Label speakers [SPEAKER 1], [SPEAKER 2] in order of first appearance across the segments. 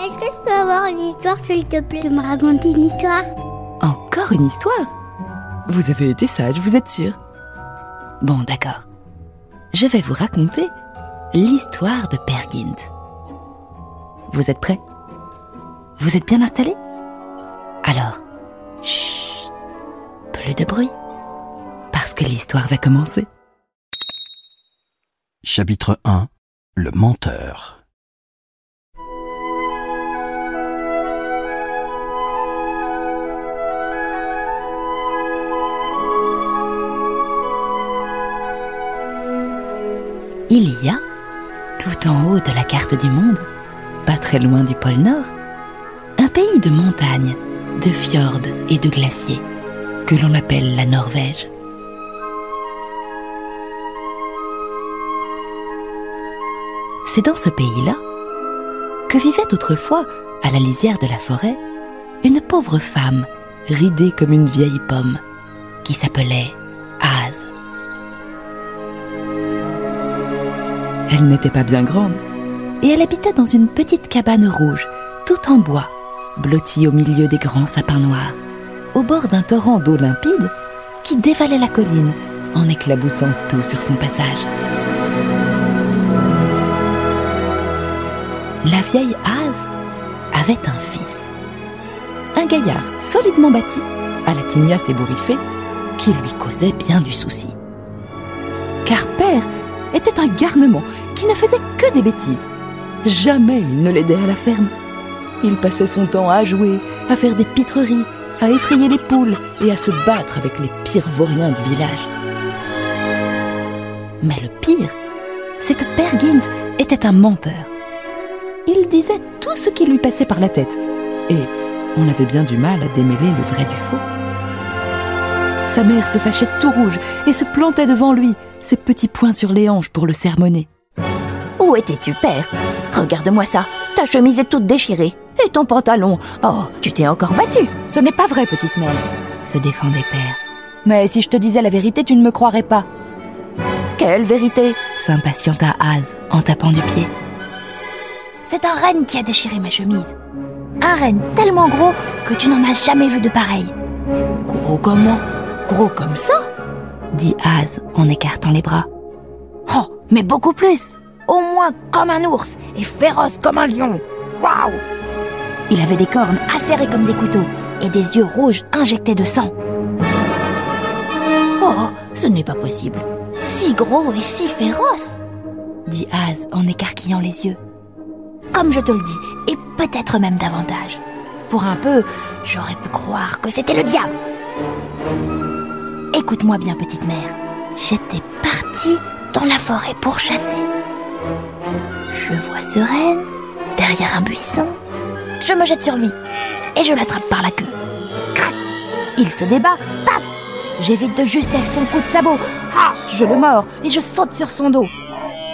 [SPEAKER 1] Est-ce que je peux avoir une histoire, s'il te plaît, de me raconter une histoire?
[SPEAKER 2] Encore une histoire? Vous avez été sage, vous êtes sûr Bon, d'accord. Je vais vous raconter l'histoire de Peer Gynt. Vous êtes prêts? Vous êtes bien installés? Alors, chut, plus de bruit, parce que l'histoire va commencer.
[SPEAKER 3] Chapitre 1 Le menteur.
[SPEAKER 2] Il y a, tout en haut de la carte du monde, pas très loin du pôle Nord, un pays de montagnes, de fjords et de glaciers que l'on appelle la Norvège. C'est dans ce pays-là que vivait autrefois, à la lisière de la forêt, une pauvre femme ridée comme une vieille pomme qui s'appelait Az. Elle n'était pas bien grande et elle habitait dans une petite cabane rouge, tout en bois, blottie au milieu des grands sapins noirs, au bord d'un torrent d'eau limpide qui dévalait la colline en éclaboussant tout sur son passage. La vieille Az avait un fils, un gaillard solidement bâti, à la tignasse ébouriffée, qui lui causait bien du souci. Car père était un garnement qui ne faisait que des bêtises. Jamais il ne l'aidait à la ferme. Il passait son temps à jouer, à faire des pitreries, à effrayer les poules et à se battre avec les pires vauriens du village. Mais le pire, c'est que Père Gynt était un menteur. Il disait tout ce qui lui passait par la tête. Et on avait bien du mal à démêler le vrai du faux. Sa mère se fâchait tout rouge et se plantait devant lui, ses petits poings sur les hanches pour le sermonner.
[SPEAKER 4] Où étais-tu, père? Regarde-moi ça, ta chemise est toute déchirée. Et ton pantalon Oh, tu t'es encore battu
[SPEAKER 2] Ce n'est pas vrai, petite mère, se défendait Père. Mais si je te disais la vérité, tu ne me croirais pas.
[SPEAKER 4] Quelle vérité?
[SPEAKER 2] s'impatienta Az en tapant du pied.
[SPEAKER 4] C'est un renne qui a déchiré ma chemise. Un renne tellement gros que tu n'en as jamais vu de pareil.
[SPEAKER 2] Gros comment
[SPEAKER 4] Gros comme ça
[SPEAKER 2] dit Az en écartant les bras.
[SPEAKER 4] Oh, mais beaucoup plus Au moins comme un ours et féroce comme un lion. Waouh Il avait des cornes acérées comme des couteaux et des yeux rouges injectés de sang. Oh, ce n'est pas possible. Si gros et si féroce
[SPEAKER 2] dit Az en écarquillant les yeux.
[SPEAKER 4] Comme je te le dis, et peut-être même davantage. Pour un peu, j'aurais pu croire que c'était le diable. Écoute-moi bien, petite mère. J'étais partie dans la forêt pour chasser. Je vois ce renne derrière un buisson. Je me jette sur lui et je l'attrape par la queue. Il se débat. Paf J'évite de justesse son coup de sabot. Ah Je le mords et je saute sur son dos.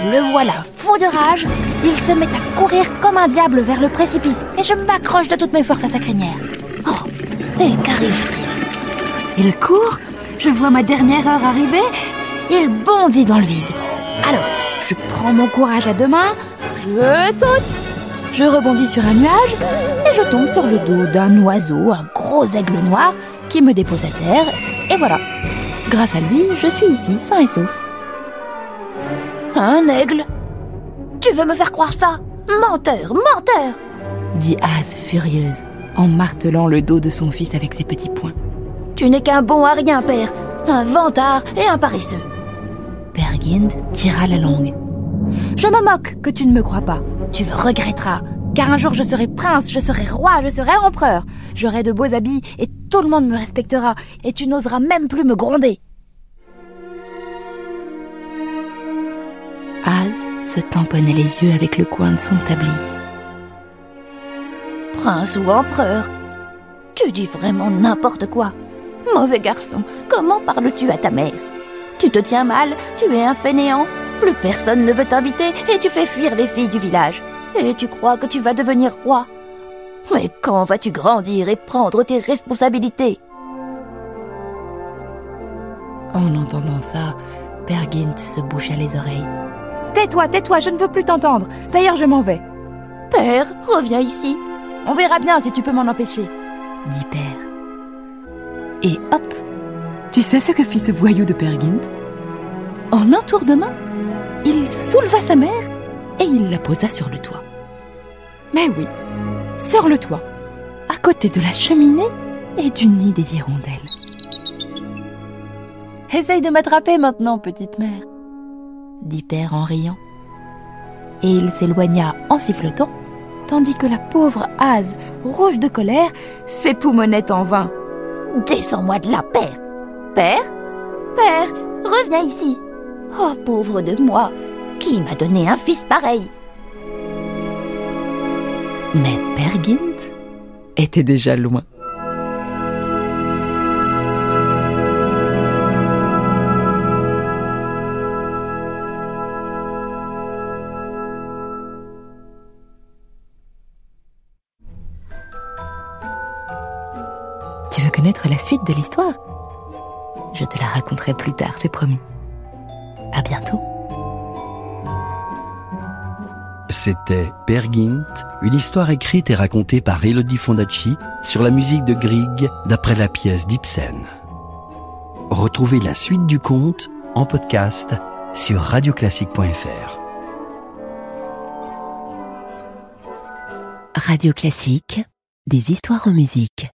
[SPEAKER 4] Le voilà, fou de rage. Il se met à courir comme un diable vers le précipice et je m'accroche de toutes mes forces à sa crinière. Oh Et qu'arrive-t-il? Il court je vois ma dernière heure arriver, il bondit dans le vide. Alors, je prends mon courage à deux mains, je saute, je rebondis sur un nuage et je tombe sur le dos d'un oiseau, un gros aigle noir, qui me dépose à terre, et voilà. Grâce à lui, je suis ici, sain et sauf. Un aigle? Tu veux me faire croire ça? Menteur, menteur
[SPEAKER 2] dit Az furieuse, en martelant le dos de son fils avec ses petits poings.
[SPEAKER 4] Tu n'es qu'un bon à rien, père. Un vantard et un paresseux.
[SPEAKER 2] Tira la langue.
[SPEAKER 4] Je me moque que tu ne me crois pas. Tu le regretteras. Car un jour je serai prince, je serai roi, je serai empereur. J'aurai de beaux habits et tout le monde me respectera. Et tu n'oseras même plus me gronder.
[SPEAKER 2] Az se tamponnait les yeux avec le coin de son tablier.
[SPEAKER 4] Prince ou empereur Tu dis vraiment n'importe quoi. Mauvais garçon, comment parles-tu à ta mère? Tu te tiens mal, tu es un fainéant, plus personne ne veut t'inviter et tu fais fuir les filles du village. Et tu crois que tu vas devenir roi Mais quand vas-tu grandir et prendre tes responsabilités?
[SPEAKER 2] En entendant ça, Pergint se boucha les oreilles. Tais-toi, tais-toi, je ne veux plus t'entendre. D'ailleurs, je m'en vais.
[SPEAKER 4] Père, reviens ici.
[SPEAKER 2] On verra bien si tu peux m'en empêcher, dit Père. Et hop Tu sais ce que fit ce voyou de Pergint? En un tour de main, il souleva sa mère et il la posa sur le toit. Mais oui, sur le toit, à côté de la cheminée et du nid des hirondelles. Essaye de m'attraper maintenant, petite mère, dit Père en riant. Et il s'éloigna en sifflotant, tandis que la pauvre hase, rouge de colère, s'époumonnait en vain.
[SPEAKER 4] Descends-moi de là, Père Père Père, reviens ici. Oh, pauvre de moi Qui m'a donné un fils pareil.
[SPEAKER 2] Mais Pergint était déjà loin. Tu veux connaître la suite de l'histoire? Je te la raconterai plus tard, c'est promis. À bientôt.
[SPEAKER 3] C'était Pergint, une histoire écrite et racontée par Elodie Fondacci sur la musique de Grieg d'après la pièce d'Ibsen. Retrouvez la suite du conte en podcast sur radioclassique.fr.
[SPEAKER 2] Radio Classique, des histoires en musique.